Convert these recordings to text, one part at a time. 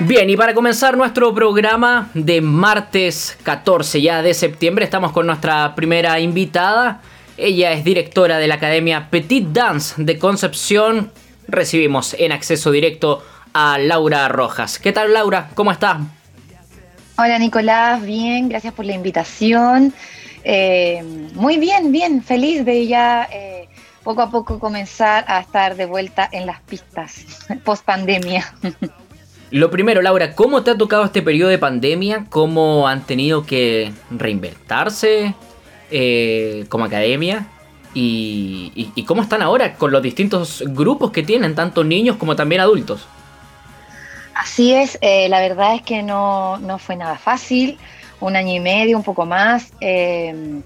Bien, y para comenzar nuestro programa de martes 14 ya de septiembre, estamos con nuestra primera invitada. Ella es directora de la Academia Petit Dance de Concepción. Recibimos en acceso directo a Laura Rojas. ¿Qué tal Laura? ¿Cómo estás? Hola Nicolás, bien, gracias por la invitación. Eh, muy bien, bien, feliz de ya eh, poco a poco comenzar a estar de vuelta en las pistas post pandemia. Lo primero, Laura, ¿cómo te ha tocado este periodo de pandemia? ¿Cómo han tenido que reinventarse eh, como academia? Y, cómo están ahora con los distintos grupos que tienen, tanto niños como también adultos? Así es, eh, la verdad es que no, fue nada fácil, un año y medio, un poco más, eh,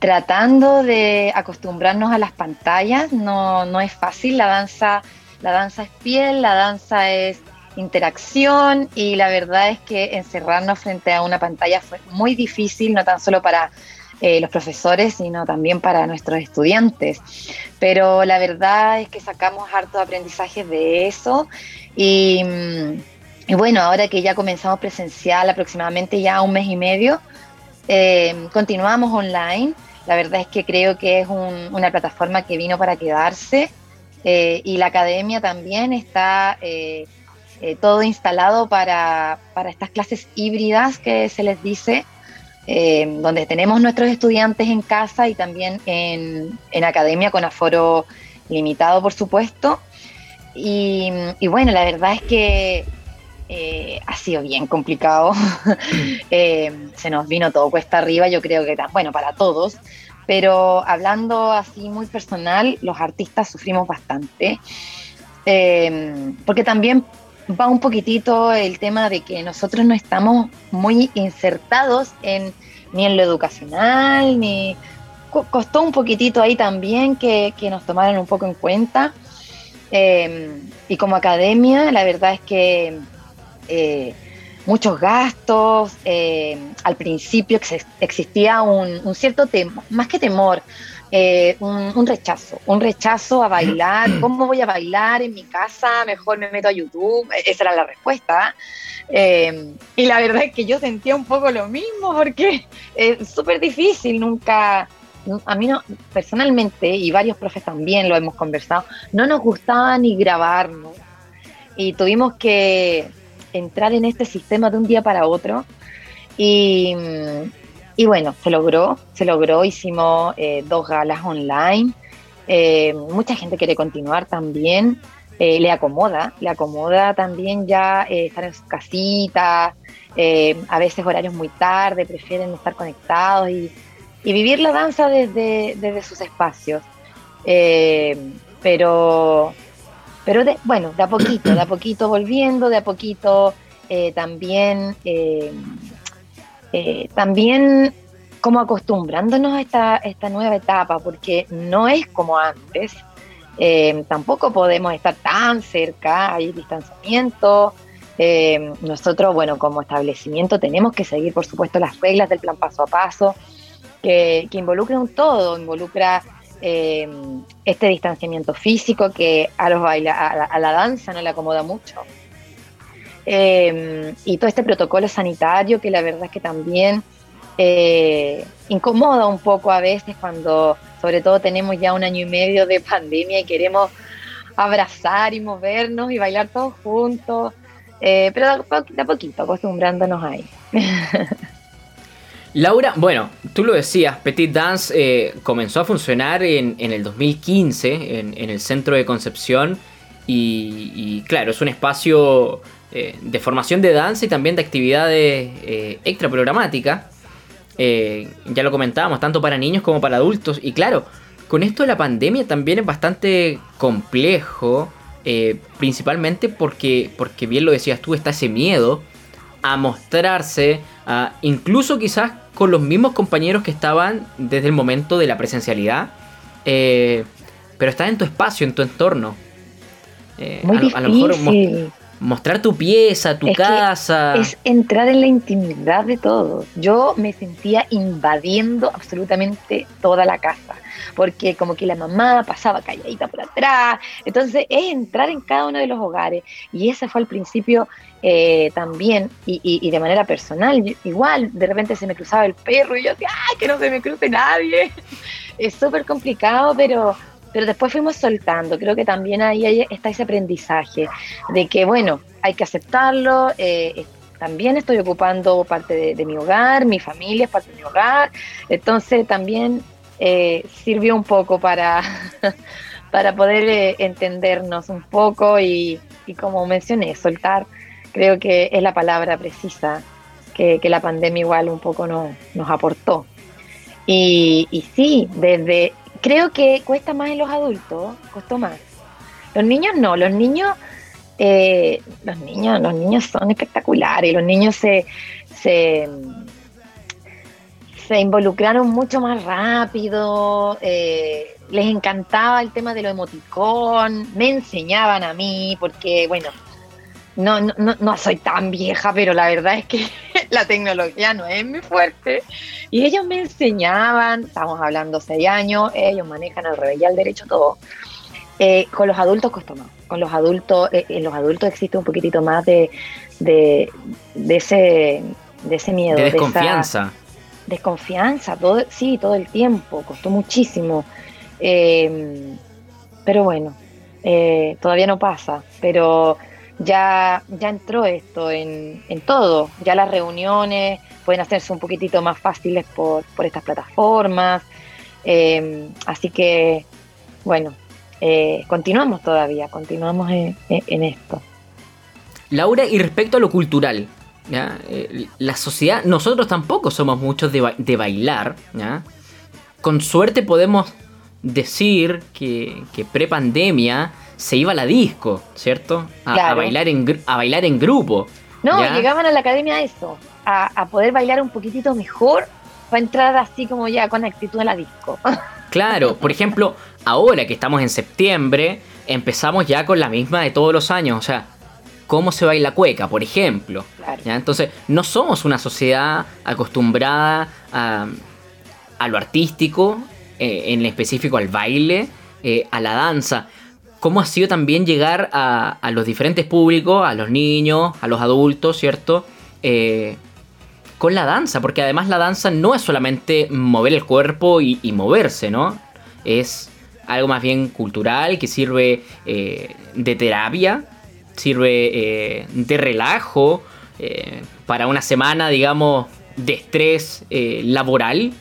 tratando de acostumbrarnos a las pantallas, no, no es fácil, la danza, la danza es piel, la danza es interacción y la verdad es que encerrarnos frente a una pantalla fue muy difícil, no tan solo para eh, los profesores, sino también para nuestros estudiantes. Pero la verdad es que sacamos harto aprendizaje de eso y, y, bueno, ahora que ya comenzamos presencial aproximadamente ya un mes y medio, eh, continuamos online. La verdad es que creo que es una plataforma que vino para quedarse eh, y la academia también está eh, todo instalado para, estas clases híbridas que se les dice, eh, donde tenemos nuestros estudiantes en casa y también en, academia con aforo limitado, por supuesto. Y, bueno, la verdad es que eh, ha sido bien complicado. se nos vino todo cuesta arriba, yo creo que, bueno, para todos. Pero hablando así muy personal, los artistas sufrimos bastante. porque también va un poquitito el tema de que nosotros no estamos muy insertados en, ni en lo educacional, ni costó un poquitito ahí también que, nos tomaran un poco en cuenta. Em, y como academia, la verdad es que eh, muchos gastos, em, al principio existía un, un cierto temor, más que temor, eh, un, rechazo, un rechazo a bailar. ¿Cómo voy a bailar en mi casa? Mejor me meto a YouTube. E-, esa era la respuesta. Eh, y la verdad es que yo sentía un poco lo mismo porque es súper difícil, nunca, a mí no, personalmente, y varios profes también lo hemos conversado, no nos gustaba ni grabarnos. Y tuvimos que entrar en este sistema de un día para otro. Y, y bueno, se logró, se logró, hicimos eh, dos galas online. Eh, mucha gente quiere continuar también. Eh, le acomoda, le acomoda también ya estar en su casita, a veces horarios muy tarde, prefieren estar conectados y, vivir la danza desde, desde sus espacios. pero pero bueno, de a poquito, de a poquito volviendo, de a poquito también eh, también como acostumbrándonos a esta, esta nueva etapa, porque no es como antes, eh, tampoco podemos estar tan cerca, hay distanciamiento. Eh, nosotros, bueno, como establecimiento tenemos que seguir, por supuesto, las reglas del plan paso a paso, que, que involucra un todo, involucra este distanciamiento físico que a, los baila, a la danza no le acomoda mucho. Em, y todo este protocolo sanitario que la verdad es que también eh, incomoda un poco a veces cuando sobre todo tenemos ya un año y medio de pandemia y queremos abrazar y movernos y bailar todos juntos, eh, pero de a poquito acostumbrándonos ahí. Laura, bueno, tú lo decías, Petit Dance eh, comenzó a funcionar en, el 2015 en, el centro de Concepción y claro, es un espacio eh, de formación de danza y también de actividades eh, extra programáticas. Eh, ya lo comentábamos, tanto para niños como para adultos. Y claro, con esto de la pandemia también es bastante complejo, principalmente porque, porque bien lo decías tú, está ese miedo a mostrarse, incluso quizás con los mismos compañeros que estaban desde el momento de la presencialidad, pero está en tu espacio, en tu entorno. Muy difícil. Mostrar tu pieza, tu casa. Es entrar en la intimidad de todos. Yo me sentía invadiendo absolutamente toda la casa, porque como que la mamá pasaba calladita por atrás. Entonces es entrar en cada uno de los hogares. Y ese fue al principio eh, también, y, de manera personal, igual, de repente se me cruzaba el perro y yo decía, ¡ay, que no se me cruce nadie! Es súper complicado, pero pero después fuimos soltando. Creo que también ahí está ese aprendizaje de que, bueno, hay que aceptarlo. Eh, también estoy ocupando parte de, mi hogar, mi familia es parte de mi hogar. Entonces también eh, sirvió un poco para, para poder eh, entendernos un poco y, como mencioné, soltar. Creo que es la palabra precisa que, la pandemia igual un poco nos aportó. Y, y sí, desde creo que cuesta más en los adultos, costó más. Los niños no, los niños, eh, los niños, los niños son espectaculares, los niños se, se, involucraron mucho más rápido, eh, les encantaba el tema de lo emoticón, me enseñaban a mí, porque bueno, no, no, no soy tan vieja, pero la verdad es que la tecnología no es muy fuerte. Y ellos me enseñaban, estamos hablando seis años, ellos manejan el revés y al derecho todo. Eh, con los adultos costó más. Con los adultos, eh, en los adultos existe un poquitito más de, de, ese, de ese miedo. De desconfianza. desconfianza, todo, sí, todo el tiempo, costó muchísimo. Eh, pero bueno, todavía no pasa. Pero ya, ya entró esto en, en, todo. Ya las reuniones pueden hacerse un poquitito más fáciles por, por estas plataformas. Eh, así que, bueno, eh, continuamos todavía, continuamos en, esto. Laura, y respecto a lo cultural, ¿ya? Eh, la sociedad, nosotros tampoco somos muchos de, de bailar. ¿ya? Con suerte podemos decir que, que pre-pandemia se iba a la disco, ¿cierto? A, bailar, en, a bailar en grupo. No, llegaban a la academia a eso, a, poder bailar un poquitito mejor para entrar así como ya con actitud a la disco. Claro, por ejemplo, ahora que estamos en septiembre, empezamos ya con la misma de todos los años, o sea, cómo se baila cueca, por ejemplo. Entonces, no somos una sociedad acostumbrada a, lo artístico, eh, en específico al baile, eh, a la danza cómo ha sido también llegar a, los diferentes públicos, a los niños, a los adultos, ¿cierto? Eh, con la danza, porque además la danza no es solamente mover el cuerpo y, moverse, ¿no? Es algo más bien cultural que sirve eh, de terapia, sirve de relajo para una semana, digamos, de estrés laboral,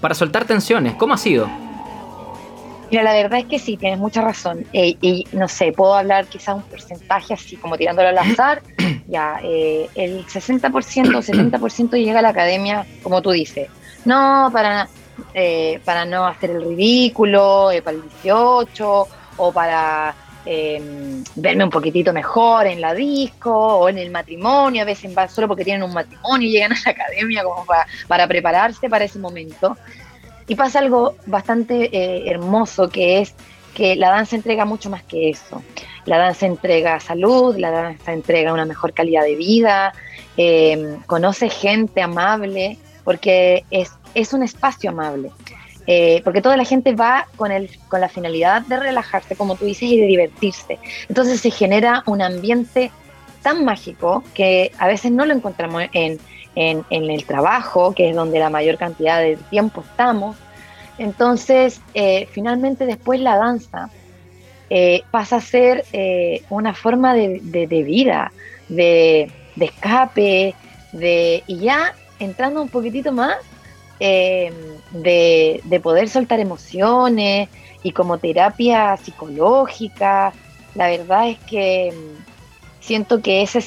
para soltar tensiones. ¿Cómo ha sido? Mira, la verdad es que sí, tienes mucha razón. Eh, y no sé, puedo hablar quizá un porcentaje así como tirándolo al azar. ya, eh, el 60% o 70% llega a la academia, como tú dices. No, para, eh, para no hacer el ridículo, para el 18, o para em, verme un poquitito mejor en la disco o en el matrimonio. A veces solo porque tienen un matrimonio y llegan a la academia como para, para prepararse para ese momento. Y pasa algo bastante eh, hermoso que es que la danza entrega mucho más que eso. La danza entrega salud, la danza entrega una mejor calidad de vida, em, conoce gente amable, porque es, es un espacio amable. Eh, porque toda la gente va con, el, con la finalidad de relajarse, como tú dices, y de divertirse. Entonces se genera un ambiente tan mágico que a veces no lo encontramos en, en, el trabajo, que es donde la mayor cantidad de tiempo estamos. Entonces, eh, finalmente después la danza eh, pasa a ser una forma de, vida, de, escape, de, y ya entrando un poquitito más, de, de, poder soltar emociones y como terapia psicológica. La verdad es que siento que ese,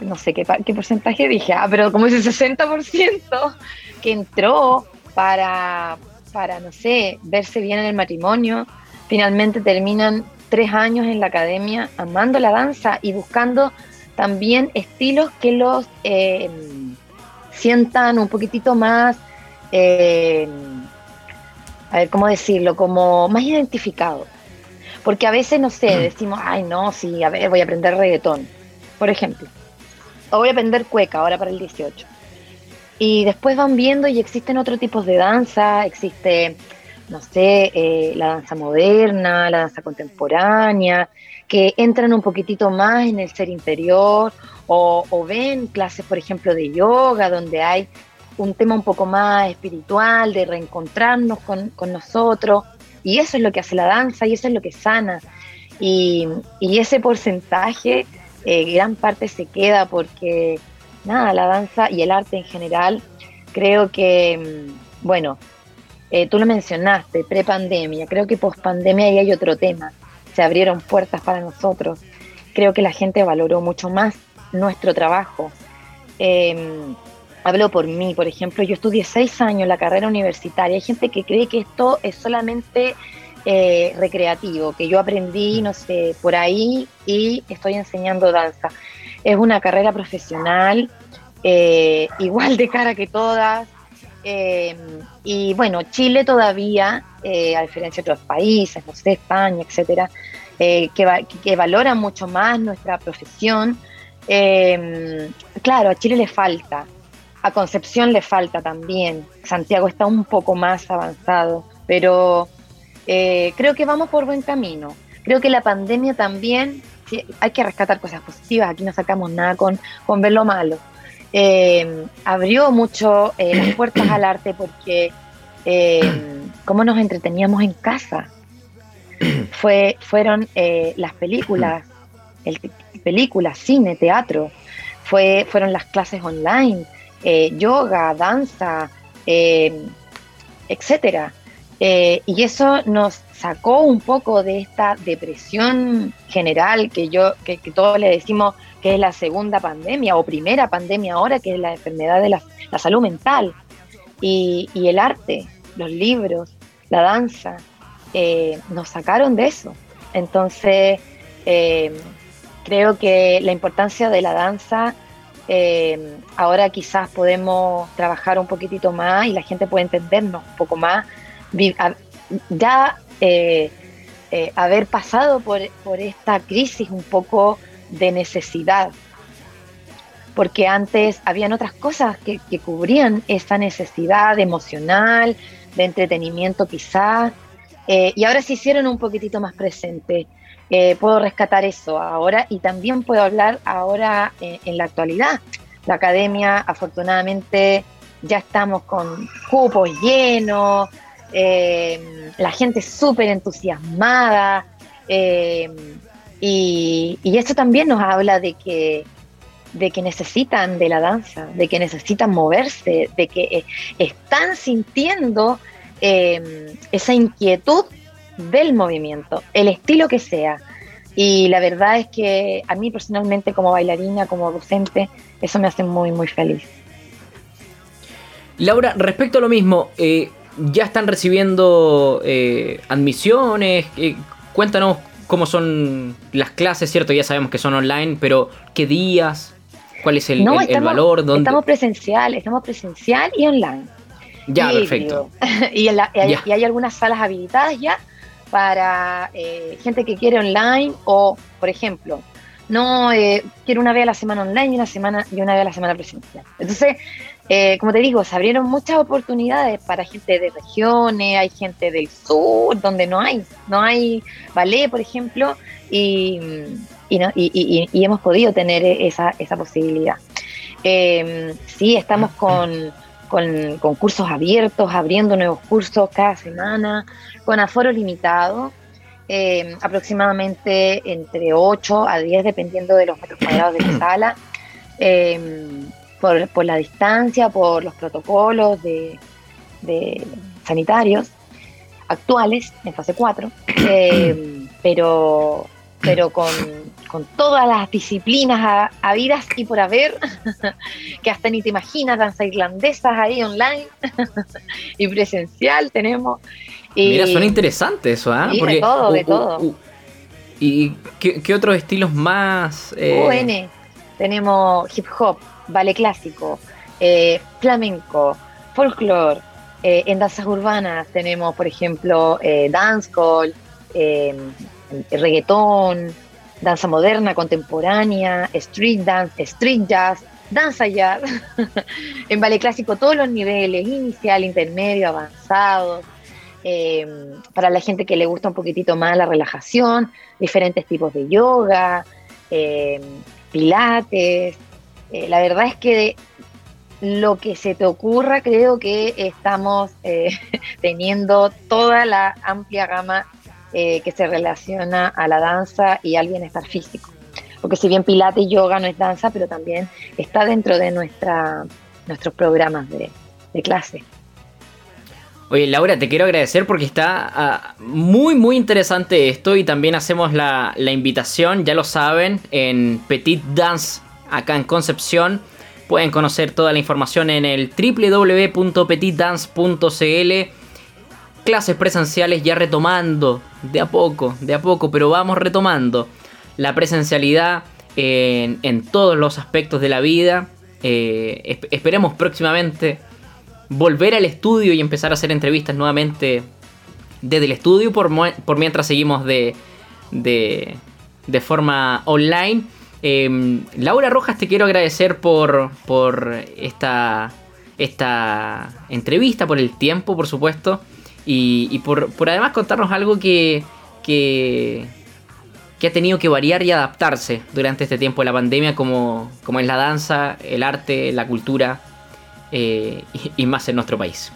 no sé qué, porcentaje dije, ah, pero como ese 60% que entró para, para, no sé, verse bien en el matrimonio, finalmente terminan tres años en la academia amando la danza y buscando también estilos que los eh, sientan un poquitito más, eh, a ver cómo decirlo, como más identificado. Porque a veces, no sé, decimos, ay, no, sí, a ver, voy a aprender reggaetón por ejemplo. O voy a aprender cueca ahora para el 18. Y después van viendo y existen otros tipos de danza, existe, no sé, eh, la danza moderna, la danza contemporánea, que entran un poquitito más en el ser interior o, o ven clases, por ejemplo, de yoga, donde hay un tema un poco más espiritual, de reencontrarnos con, con nosotros. Y eso es lo que hace la danza y eso es lo que sana. Y, y ese porcentaje, eh, gran parte se queda porque, nada, la danza y el arte en general, creo que, mm, bueno, eh, tú lo mencionaste, pre-pandemia, creo que post-pandemia ahí hay otro tema. Se abrieron puertas para nosotros. Creo que la gente valoró mucho más nuestro trabajo. Eh, hablo por mí, por ejemplo, yo estudié seis años la carrera universitaria. Hay gente que cree que esto es solamente eh, recreativo, que yo aprendí, no sé, por ahí y estoy enseñando danza. Es una carrera profesional, eh, igual de cara que todas. Eh, y bueno, Chile todavía, a diferencia de otros países, no sé, España, etcétera, que, que valora mucho más nuestra profesión. claro, a Chile le falta, a Concepción le falta también. Santiago está un poco más avanzado, pero eh, creo que vamos por buen camino. Creo que la pandemia también, hay que rescatar cosas positivas, aquí no sacamos nada con, con ver lo malo. Eh, abrió mucho eh, las puertas al arte porque cómo nos entreteníamos en casa. Fue, fueron las películas, el, películas, cine, teatro, fue, fueron las clases online, eh, yoga, danza, eh, etcétera. Eh, y eso nos sacó un poco de esta depresión general que yo, que, todos le decimos que es la segunda pandemia o primera pandemia ahora, que es la enfermedad de la, salud mental. Y, el arte, los libros, la danza, nos sacaron de eso. Entonces, creo que la importancia de la danza eh, ahora quizás podemos trabajar un poquitito más y la gente puede entendernos un poco más. Ya eh, eh, haber pasado por, esta crisis un poco de necesidad, porque antes habían otras cosas que, cubrían esa necesidad emocional, de entretenimiento quizás, y ahora se hicieron un poquitito más presentes. Eh, puedo rescatar eso ahora y también puedo hablar ahora eh, en la actualidad. La academia, afortunadamente, ya estamos con cupos llenos, eh, la gente súper entusiasmada y, y, esto también nos habla de que, de que necesitan de la danza, de que necesitan moverse, de que están sintiendo esa inquietud del movimiento, el estilo que sea. Y la verdad es que a mí personalmente como bailarina, como docente, eso me hace muy, muy feliz. Laura, respecto a lo mismo, eh, ¿ya están recibiendo eh, admisiones? Eh, cuéntanos cómo son las clases, ¿cierto? Ya sabemos que son online, pero ¿qué días? ¿Cuál es el, valor? ¿Dónde? Estamos presencial, estamos presencial y online. Ya, perfecto. y, y hay algunas salas habilitadas ya para eh, gente que quiere online o, por ejemplo, no eh, quiero una vez a la semana online y una semana y una vez a la semana presencial. Entonces, eh, como te digo, se abrieron muchas oportunidades para gente de regiones, hay gente del sur donde no hay, no hay ballet, por ejemplo, y, y, hemos podido tener esa, esa posibilidad. sí, estamos con con, cursos abiertos, abriendo nuevos cursos cada semana, con aforo limitado, eh, aproximadamente entre 8 a 10, dependiendo de los metros cuadrados de la sala, eh, por, la distancia, por los protocolos de, sanitarios actuales en fase 4, eh, pero, pero con con todas las disciplinas habidas y por haber, que hasta ni te imaginas, danza irlandesas ahí online y presencial tenemos. Mira, suena interesante eso, ¿ah? de todo, de uh, todo. Uh, ¿Y qué, otros estilos más? Eh? tenemos hip hop, ballet clásico, eh, flamenco, folclore. Eh, en danzas urbanas tenemos, por ejemplo, dancehall, reggaetón, danza moderna, contemporánea, street dance, street jazz, danza jazz, en ballet clásico todos los niveles, inicial, intermedio, avanzado, em, para la gente que le gusta un poquitito más la relajación, diferentes tipos de yoga, em, pilates. Eh, la verdad es que lo que se te ocurra, creo que estamos eh, teniendo toda la amplia gama eh, que se relaciona a la danza y al bienestar físico. Porque si bien Pilates y yoga no es danza, pero también está dentro de nuestra, nuestros programas de, clase. Oye, Laura, te quiero agradecer porque está ah, muy, muy interesante esto y también hacemos la, la, invitación, ya lo saben, en Petit Dance, acá en Concepción. Pueden conocer toda la información en el www.petitdance.cl. Clases presenciales ya retomando, de a poco, de a poco, pero vamos retomando la presencialidad en, todos los aspectos de la vida. Eh, esperemos próximamente volver al estudio y empezar a hacer entrevistas nuevamente desde el estudio, por, mientras seguimos de, de, forma online. Em, Laura Rojas, te quiero agradecer por, por esta entrevista, por el tiempo, por supuesto, y, por, por, además contarnos algo que, que, que, ha tenido que variar y adaptarse durante este tiempo de la pandemia, como, como es la danza, el arte, la cultura eh, y, más en nuestro país.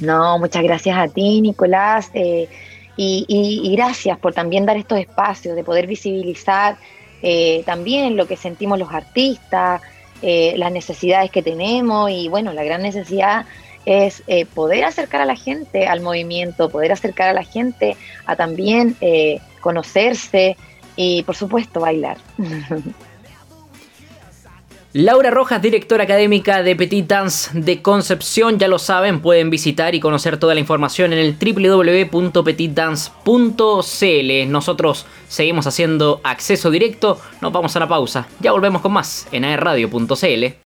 No, muchas gracias a ti, Nicolás. Eh, y, y, gracias por también dar estos espacios de poder visibilizar eh, también lo que sentimos los artistas, eh, las necesidades que tenemos y bueno, la gran necesidad es eh, poder acercar a la gente al movimiento, poder acercar a la gente a también conocerse y por supuesto bailar. Laura Rojas, directora académica de Petit Dance de Concepción, ya lo saben, pueden visitar y conocer toda la información en el www.petitdance.cl. Nosotros seguimos haciendo acceso directo, nos vamos a la pausa, ya volvemos con más en aerradio.cl.